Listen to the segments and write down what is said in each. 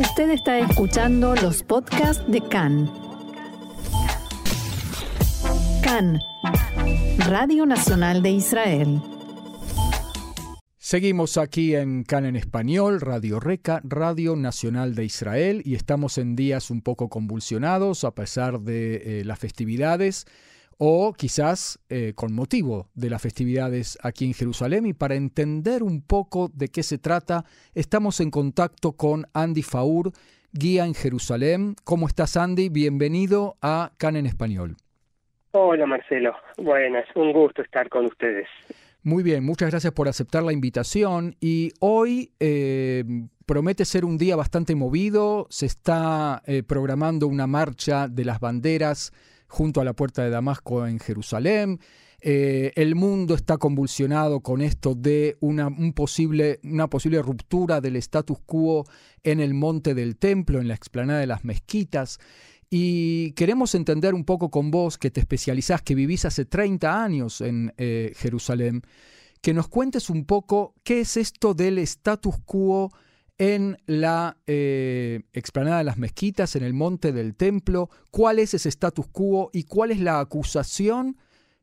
Usted está escuchando los podcasts de CAN. CAN, Radio Nacional de Israel. Seguimos aquí en CAN en español, Radio Reca, Radio Nacional de Israel, y estamos en días un poco convulsionados a pesar de eh, las festividades o quizás eh, con motivo de las festividades aquí en Jerusalén. Y para entender un poco de qué se trata, estamos en contacto con Andy Faur, guía en Jerusalén. ¿Cómo estás, Andy? Bienvenido a CAN en Español. Hola, Marcelo. Buenas, un gusto estar con ustedes. Muy bien, muchas gracias por aceptar la invitación. Y hoy eh, promete ser un día bastante movido. Se está eh, programando una marcha de las banderas junto a la puerta de Damasco en Jerusalén. Eh, el mundo está convulsionado con esto de una, un posible, una posible ruptura del status quo en el monte del templo, en la explanada de las mezquitas. Y queremos entender un poco con vos, que te especializás, que vivís hace 30 años en eh, Jerusalén, que nos cuentes un poco qué es esto del status quo en la eh, explanada de las mezquitas, en el monte del templo, cuál es ese status quo y cuál es la acusación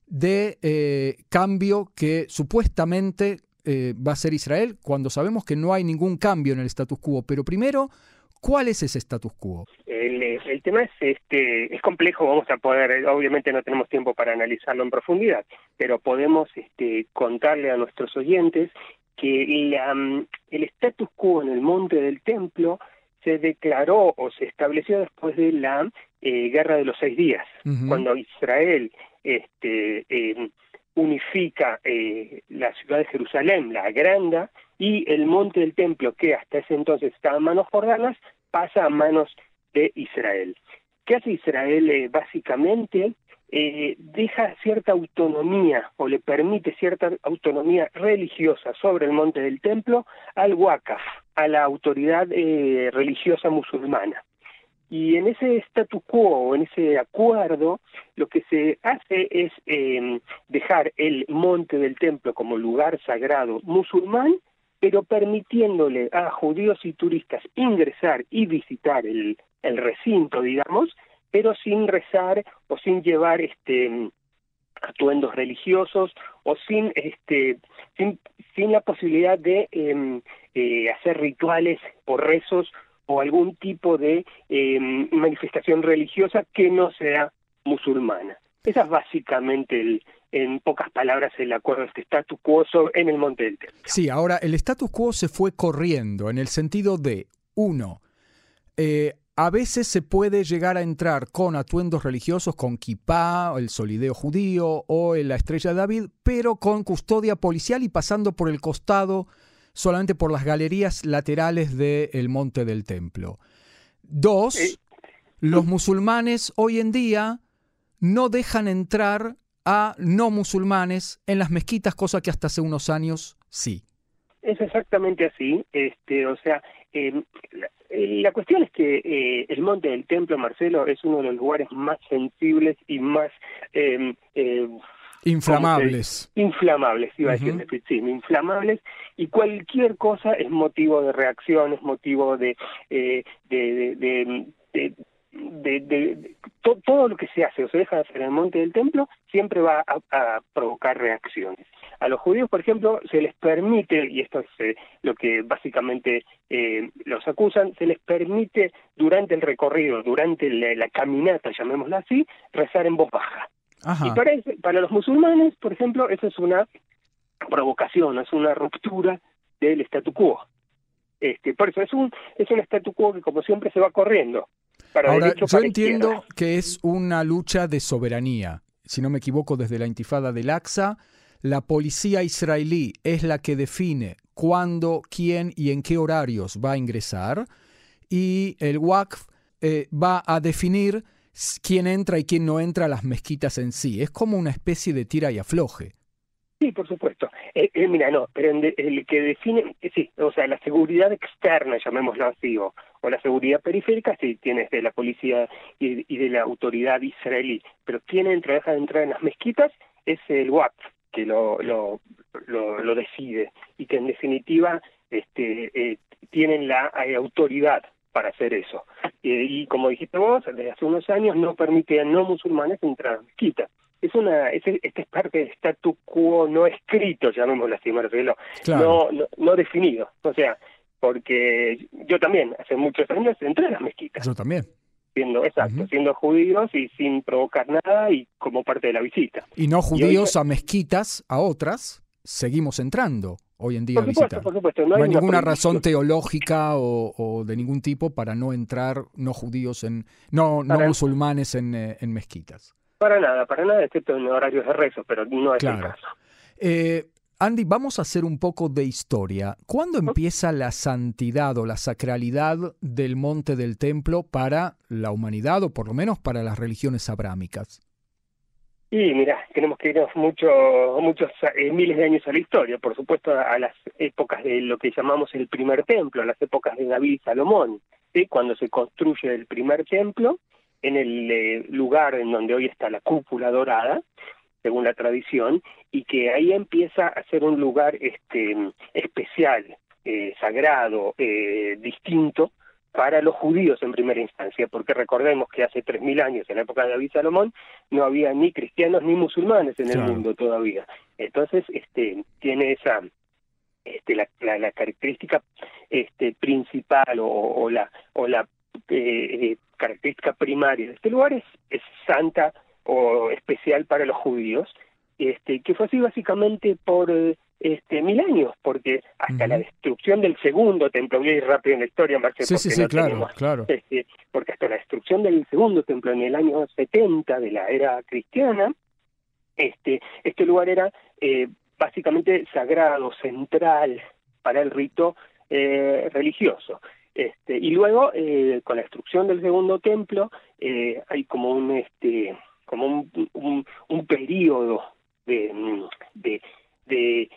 de eh, cambio que supuestamente eh, va a ser Israel, cuando sabemos que no hay ningún cambio en el status quo. Pero primero, ¿cuál es ese status quo? El, tema es este es complejo, vamos a poder, obviamente no tenemos tiempo para analizarlo en profundidad, pero podemos este, contarle a nuestros oyentes que la, mm, el status quo en el monte del templo se declaró o se estableció después de la eh, guerra de los seis días, cuando Israel este, em, unifica eh, la ciudad de Jerusalén, la agranda, y el monte del templo, que hasta ese entonces estaba en manos jordanas, pasa a manos de Israel. ¿Qué hace Israel? Eh, básicamente eh, deja cierta autonomía o le permite cierta autonomía religiosa sobre el monte del templo al Wakaf, a la autoridad eh, religiosa musulmana. Y en ese statu quo, en ese acuerdo, lo que se hace es eh, dejar el monte del templo como lugar sagrado musulmán, pero permitiéndole a judíos y turistas ingresar y visitar el, el recinto, digamos, pero sin rezar o sin llevar este atuendos religiosos o sin este sin, sin la posibilidad de em, eh, hacer rituales o rezos o algún tipo de em, manifestación religiosa que no sea musulmana. Esa es básicamente el, en pocas palabras el acuerdo este status quo en el Monte del Templo. Sí, ahora el status quo se fue corriendo en el sentido de, uno, eh, a veces se puede llegar a entrar con atuendos religiosos, con kippah, el solideo judío o la estrella de David, pero con custodia policial y pasando por el costado solamente por las galerías laterales del monte del templo. Dos, los musulmanes hoy en día no dejan entrar a no musulmanes en las mezquitas, cosa que hasta hace unos años sí. Es exactamente así, este, o sea, eh, la cuestión es que eh, el monte del templo, Marcelo, es uno de los lugares más sensibles y más... Em, eh, inflamables. Inflamables, iba a decir, sí, inflamables, y cualquier cosa es motivo de reacción, es motivo de, eh, de, de, de, todo lo que se hace o se deja de hacer en el monte del templo siempre va a provocar reacciones. A los judíos, por ejemplo, se les permite, y esto es eh, lo que básicamente eh, los acusan, se les permite durante el recorrido, durante la, caminata, llamémosla así, rezar en voz baja. Y para, para los musulmanes, por ejemplo, eso es una provocación, es una ruptura del statu quo. Este, por eso es un es un statu quo que como siempre se va corriendo. Para Ahora, yo entiendo que es una lucha de soberanía. Si no me equivoco, desde la intifada del Aqsa, la policía israelí es la que define cuándo, quién y en qué horarios va a ingresar y el WACF eh, va a definir quién entra y quién no entra a las mezquitas en sí. Es como una especie de tira y afloje. Sí, por supuesto. Eh, eh, mira, no, pero el que define, sí, o sea, la seguridad externa, llamémoslo así, o, la seguridad periférica, sí, tienes de la policía y, de la autoridad israelí, pero quién entra, deja de entrar en las mezquitas es el WACF que lo, lo, lo, decide y que en definitiva este, eh, tienen la autoridad para hacer eso. y como dijiste vos, desde hace unos años no permite a no musulmanes entrar a la mezquita. Es una, es, este es parte del statu quo no escrito, llamémoslo así, Marcelo, no, no, no definido. O sea, porque yo también, hace muchos años, entré a las mezquitas. Yo también siendo exacto, siendo judíos y sin provocar nada y como parte de la visita. Y no judíos a mezquitas, a otras, seguimos entrando hoy en día a visitar. No, hay, ninguna razón teológica o, de ningún tipo para no entrar no judíos en, no, no musulmanes en, eh, en, mezquitas. Para nada, para nada, excepto en horarios de rezo, pero no es el caso. Eh, Andy, vamos a hacer un poco de historia. ¿Cuándo empieza la santidad o la sacralidad del monte del templo para la humanidad o por lo menos para las religiones abrámicas? Y mira, tenemos que irnos mucho, muchos eh, miles de años a la historia, por supuesto a las épocas de lo que llamamos el primer templo, a las épocas de David y Salomón, cuando se construye el primer templo en el eh, lugar en donde hoy está la cúpula dorada, según la tradición, y que ahí empieza a ser un lugar este, especial, eh, sagrado, eh, distinto para los judíos en primera instancia, porque recordemos que hace 3.000 años, en la época de David Salomón, no había ni cristianos ni musulmanes en el mundo todavía. Entonces, este, tiene esa este, la, la, característica este, principal o, la, o la eh, característica primaria de este lugar es, es santa o especial para los judíos, este, que fue así básicamente por este, mil años, porque hasta la destrucción del segundo templo, voy a ir rápido en la historia, Marcelo, sí, sí, sí, claro, claro. Este, porque hasta la destrucción del segundo templo en el año 70 de la era cristiana, este, este lugar era eh, básicamente sagrado, central para el rito eh, religioso. Este, y luego, eh, con la destrucción del segundo templo, eh, hay como un, este, como un, un, periodo de, de, de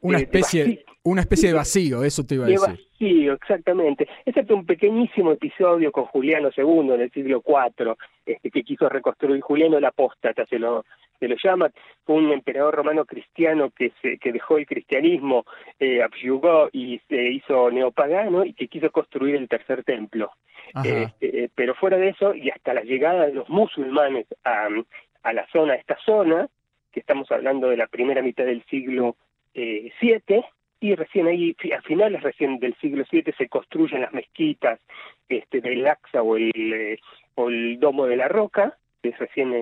una especie una especie de vacío eso te iba a decir. de vacío exactamente. Excepto un pequeñísimo episodio con Juliano II en el siglo IV este, que quiso reconstruir Juliano el apóstata se lo se lo llama. Fue un emperador romano cristiano que se que dejó el cristianismo eh, abyugó y se hizo neopagano y que quiso construir el tercer templo. Este, eh, pero fuera de eso, y hasta la llegada de los musulmanes a, a la zona, esta zona, que estamos hablando de la primera mitad del siglo eh, VII, y recién ahí, a finales recién del siglo VII, se construyen las mezquitas este, del Aqsa o el, eh, o el Domo de la Roca, que es recién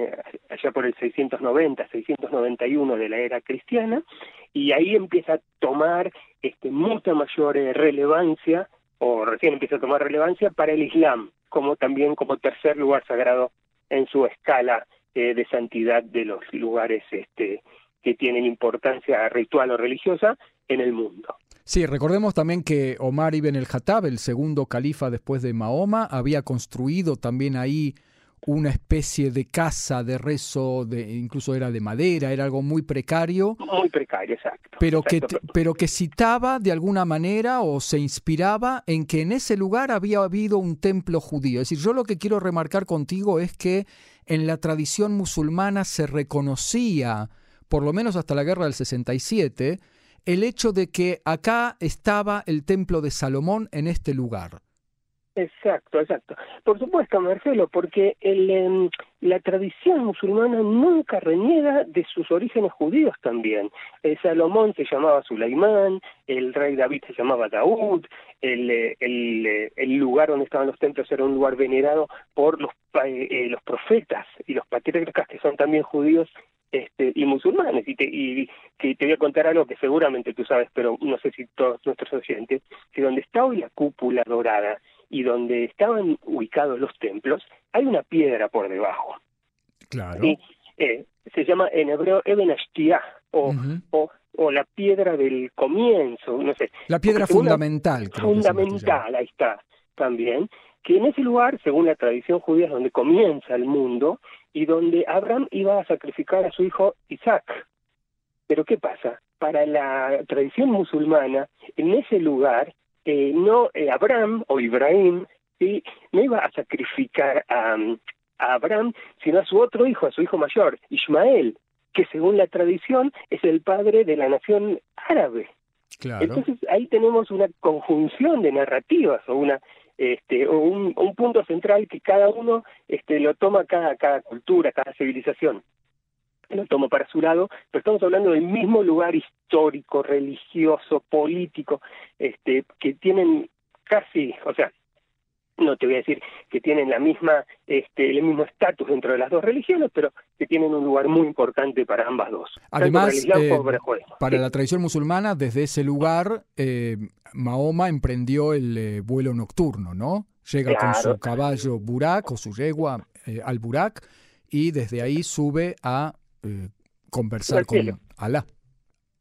allá por el 690, 691 de la era cristiana, y ahí empieza a tomar este, mucha mayor relevancia o recién empieza a tomar relevancia para el Islam, como también como tercer lugar sagrado en su escala eh, de santidad de los lugares este, que tienen importancia ritual o religiosa en el mundo. Sí, recordemos también que Omar ibn el-Khattab, el segundo califa después de Mahoma, había construido también ahí una especie de casa de rezo, de, incluso era de madera, era algo muy precario. Muy precario, exacto. Pero, Que, pero que citaba de alguna manera o se inspiraba en que en ese lugar había habido un templo judío. Es decir, yo lo que quiero remarcar contigo es que en la tradición musulmana se reconocía, por lo menos hasta la guerra del 67, el hecho de que acá estaba el templo de Salomón en este lugar. Exacto, exacto. Por supuesto, Marcelo, porque el, em, la tradición musulmana nunca reniega de sus orígenes judíos también. El Salomón se llamaba Sulaimán, el rey David se llamaba Daud, el, eh, eh, el lugar donde estaban los templos era un lugar venerado por los, eh, los profetas y los patriarcas que son también judíos este, y musulmanes. Y, te, y que te voy a contar algo que seguramente tú sabes, pero no sé si todos nuestros oyentes, que donde está hoy la cúpula dorada y donde estaban ubicados los templos, hay una piedra por debajo. Claro. Y, eh, se llama en hebreo Eben o, o, o, la piedra del comienzo, no sé. La piedra fundamental. fundamental, ahí está, también. Que en ese lugar, según la tradición judía, es donde comienza el mundo y donde Abraham iba a sacrificar a su hijo Isaac. Pero ¿qué pasa? Para la tradición musulmana, en ese lugar eh, no eh, Abraham o Ibrahim ¿sí? no iba a sacrificar a, Abraham, sino a su otro hijo, a su hijo mayor, Ismael, que según la tradición es el padre de la nación árabe. Entonces ahí tenemos una conjunción de narrativas o una este, un, un, punto central que cada uno este, lo toma cada, cada cultura, cada civilización. Lo toma para su lado, pero estamos hablando del mismo lugar histórico, religioso, político, este, que tienen casi, o sea, no te voy a decir que tienen la misma, este, el mismo estatus dentro de las dos religiones, pero que tienen un lugar muy importante para ambas dos. Además, eh, para la tradición musulmana, desde ese lugar, eh, Mahoma emprendió el eh, vuelo nocturno, ¿no? Llega con su caballo Burak o su yegua al Burak y desde ahí sube a conversar con Alá.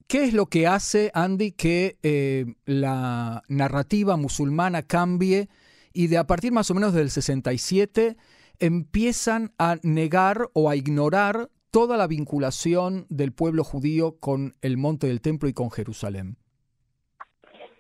¿Qué es lo que hace, Andy, que la narrativa musulmana cambie y de a partir más o menos del 67 empiezan a negar o a ignorar toda la vinculación del pueblo judío con el monte del templo y con Jerusalén.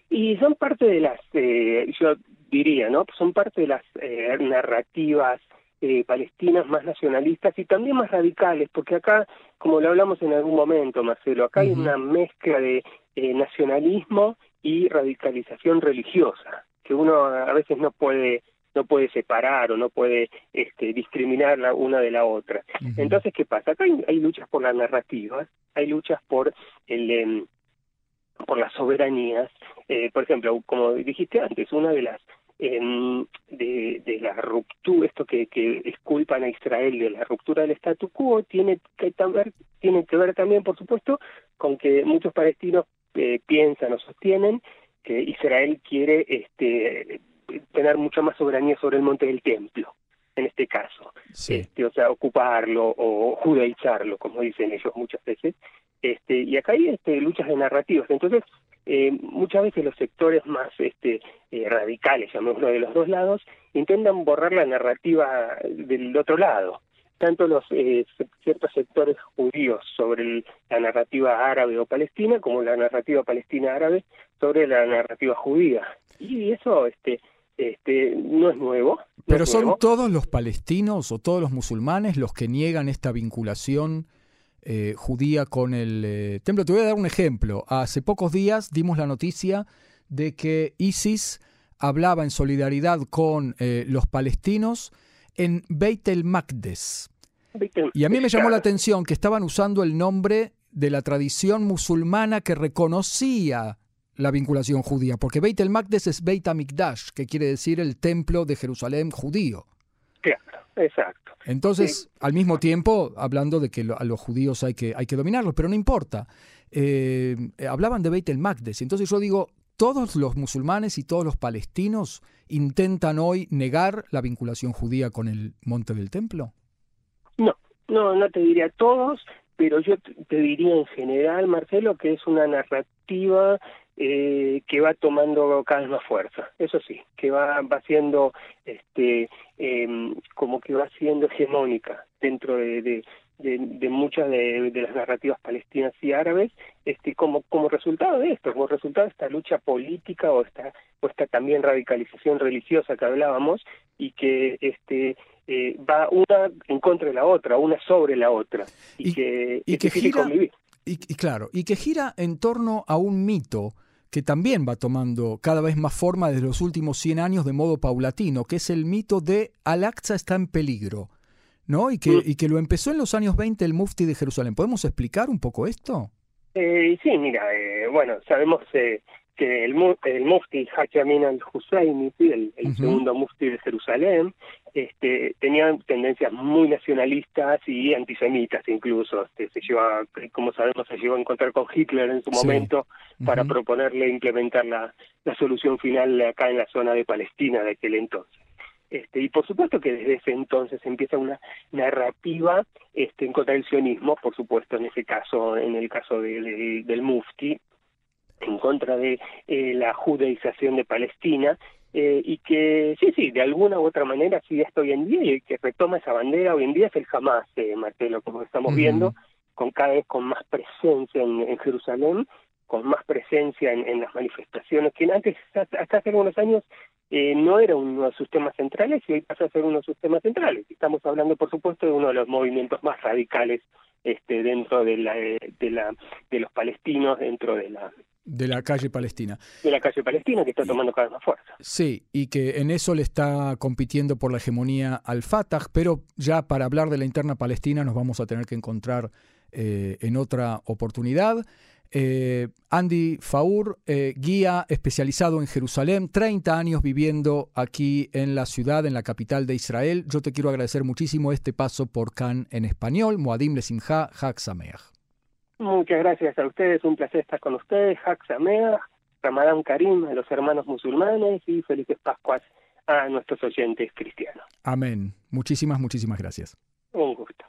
Y son parte de las, eh, yo diría, ¿no? Son parte de las eh, narrativas eh, palestinas más nacionalistas y también más radicales, porque acá, como lo hablamos en algún momento, Marcelo, acá hay una mezcla de nacionalismo y radicalización religiosa que uno a veces no puede no puede separar o no puede este, discriminar la una de la otra. Entonces, ¿qué pasa? Acá hay, luchas por la narrativa, hay luchas por el em, por las soberanías. Eh, por ejemplo, como dijiste antes, una de las em, de, de, la ruptura, esto que, que esculpan a Israel de la ruptura del statu quo, tiene que, ver, tiene que ver también, por supuesto, con que muchos palestinos eh, piensan o sostienen que Israel quiere este, tener mucha más soberanía sobre el monte del templo, en este caso. Este, o sea, ocuparlo o judaizarlo, como dicen ellos muchas veces. Este, y acá hay este, luchas de narrativas. Entonces, eh, muchas veces los sectores más este, eh, radicales, llamémoslo de los dos lados, intentan borrar la narrativa del otro lado tanto los eh, ciertos sectores judíos sobre la narrativa árabe o palestina como la narrativa palestina árabe sobre la narrativa judía y eso este este no es nuevo pero son todos los palestinos o todos los musulmanes los que niegan esta vinculación eh, judía con el eh, templo te voy a dar un ejemplo. Hace pocos días dimos la noticia de que ISIS hablaba en solidaridad con los palestinos en Beit el Maqdes. Y a mí me llamó la atención que estaban usando el nombre de la tradición musulmana que reconocía la vinculación judía, porque Beit el Maqdes es Beit HaMikdash, que quiere decir el templo de Jerusalén judío. Claro, exacto. Entonces, al mismo tiempo, hablando de que a los judíos hay que, hay que dominarlos, pero no importa. Eh, hablaban de Beit el Maqdes. Entonces yo digo, todos los musulmanes y todos los palestinos intentan hoy negar la vinculación judía con el monte del templo? No, no, no te diría todos, pero yo te diría en general, Marcelo, que es una narrativa eh, que va tomando cada vez más fuerza. Eso sí, que va, va siendo, este, em, como que va siendo hegemónica dentro de, de, muchas de, las narrativas palestinas y árabes, este, como, como resultado de esto, como resultado de esta lucha política o esta, o esta también radicalización religiosa que hablábamos y que este, eh, va una en contra de la otra, una sobre la otra, y, que, y que gira, y, claro, y que gira en torno a un mito que también va tomando cada vez más forma desde los últimos 100 años de modo paulatino, que es el mito de Al-Aqsa está en peligro. ¿no? Y que, y que lo empezó en los años 20 el Mufti de Jerusalén. ¿Podemos explicar un poco esto? Eh, sí, mira, eh, bueno, sabemos eh, que el, el Mufti Hachamin al-Husayni, el, el segundo Mufti de Jerusalén, este, tenía tendencias muy nacionalistas y antisemitas incluso. Este, se lleva, como sabemos, se llevó a encontrar con Hitler en su momento para proponerle implementar la, la solución final acá en la zona de Palestina de aquel entonces. Este, y por supuesto que desde ese entonces empieza una narrativa este, en contra del sionismo, por supuesto en ese caso, en el caso de, del Mufti, en contra de eh, la judaización de Palestina, eh, y que sí, sí, de alguna u otra manera sigue esto hoy en día y que retoma esa bandera hoy en día es el Hamas, eh, Marcelo, como estamos viendo, con cada vez con más presencia en, en Jerusalén, con más presencia en, en, las manifestaciones, que antes, hasta hace algunos años, eh, no era uno de sus temas centrales y hoy pasa a ser uno de sus temas centrales. Estamos hablando, por supuesto, de uno de los movimientos más radicales este, dentro de, la, de, la, de los palestinos, dentro de la, De la calle palestina. De la calle palestina que está tomando cada vez más fuerza. Sí, y que en eso le está compitiendo por la hegemonía al Fatah, pero ya para hablar de la interna palestina nos vamos a tener que encontrar eh, en otra oportunidad. Eh, Andy Faur, eh, guía especializado en Jerusalén, 30 años viviendo aquí en la ciudad, en la capital de Israel. Yo te quiero agradecer muchísimo este paso por Cannes en español. Moadim Lesimha, Hak Sameach. Muchas gracias a ustedes, un placer estar con ustedes. Hak Sameach, Ramadán Karim a los hermanos musulmanes y felices Pascuas a nuestros oyentes cristianos. Amén. Muchísimas, muchísimas gracias. Un gusto.